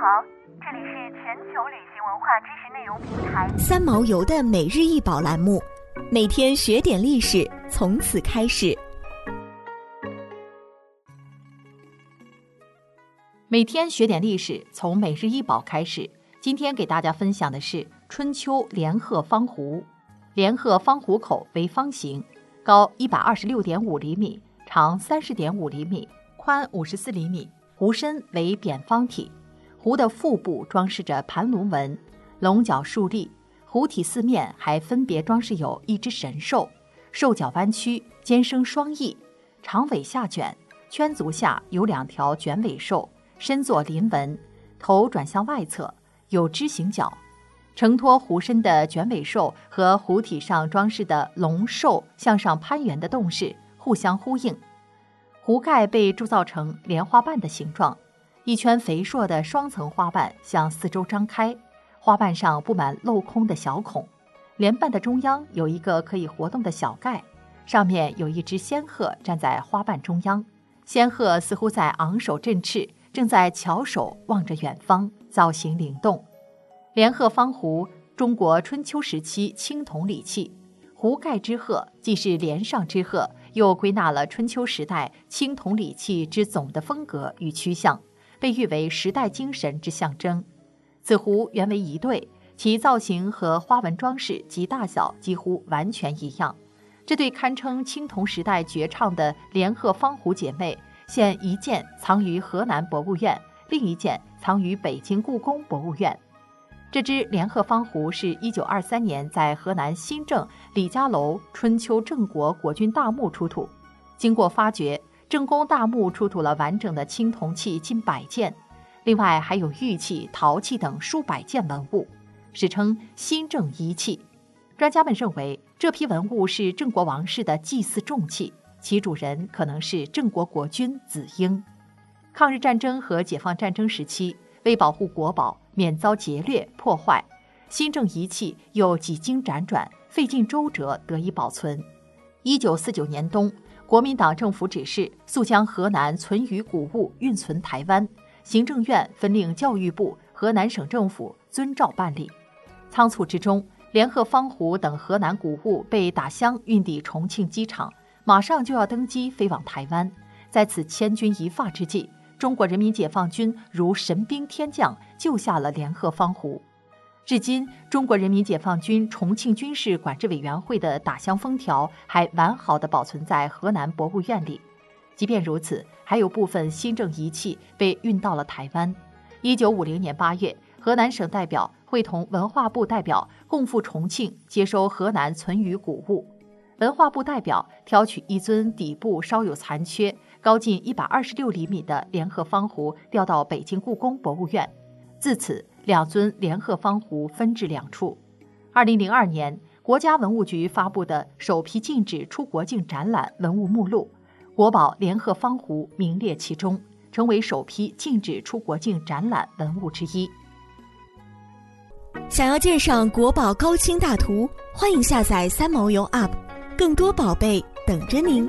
好，这里是全球旅行文化知识内容平台三毛游的每日一宝栏目，每天学点历史，从此开始。每天学点历史，从每日一宝开始。今天给大家分享的是春秋连鹤方壶。连鹤方壶口为方形，高一百二十六点五厘米，长三十点五厘米，宽五十四厘米。壶身为扁方体，壶的腹部装饰着盘龙纹，龙角竖立。壶体四面还分别装饰有一只神兽，兽角弯曲，尖生双翼，长尾下卷，圈足下有两条卷尾兽，身作鳞纹，头转向外侧，有枝形角。承托壶身的卷尾兽和壶体上装饰的龙兽向上攀援的动势互相呼应。壶盖被铸造成莲花瓣的形状，一圈肥硕的双层花瓣向四周张开，花瓣上布满镂空的小孔。莲瓣的中央有一个可以活动的小盖，上面有一只仙鹤站在花瓣中央。仙鹤似乎在昂首振翅，正在翘首望着远方，造型灵动。莲鹤方壶，中国春秋时期青铜礼器。壶盖之鹤，既是莲上之鹤。又归纳了春秋时代青铜礼器之总的风格与趋向，被誉为时代精神之象征。此壶原为一对，其造型和花纹装饰及大小几乎完全一样。这对堪称青铜时代绝唱的连鹤方壶姐妹，现一件藏于河南博物院，另一件藏于北京故宫博物院。这只连鹤方壶是一九二三年在河南新郑李家楼春秋郑国国君大墓出土，经过发掘，郑公大墓出土了完整的青铜器近百件，另外还有玉器、陶器等数百件文物，史称新郑一器。专家们认为，这批文物是郑国王室的祭祀重器，其主人可能是郑国国君子婴。抗日战争和解放战争时期，为保护国宝。免遭劫掠破坏，新郑仪器又几经辗转，费尽周折得以保存。一九四九年冬，国民党政府指示速将河南存余谷物运存台湾，行政院分令教育部、河南省政府遵照办理。仓促之中，联鹤方湖等河南谷物被打箱运抵重庆机场，马上就要登机飞往台湾。在此千钧一发之际，中国人民解放军如神兵天降，救下了联鹤方湖。至今，中国人民解放军重庆军事管制委员会的打箱封条还完好的保存在河南博物院里。即便如此，还有部分新政仪器被运到了台湾。一九五零年八月，河南省代表会同文化部代表共赴重庆接收河南存余古物。文化部代表挑取一尊底部稍有残缺。高近一百二十六厘米的联合方壶调到北京故宫博物院，自此两尊联鹤方壶分置两处。二零零二年，国家文物局发布的首批禁止出国境展览文物目录，国宝联鹤方壶名列其中，成为首批禁止出国境展览文物之一。想要鉴赏国宝高清大图，欢迎下载三毛游 App，更多宝贝等着您。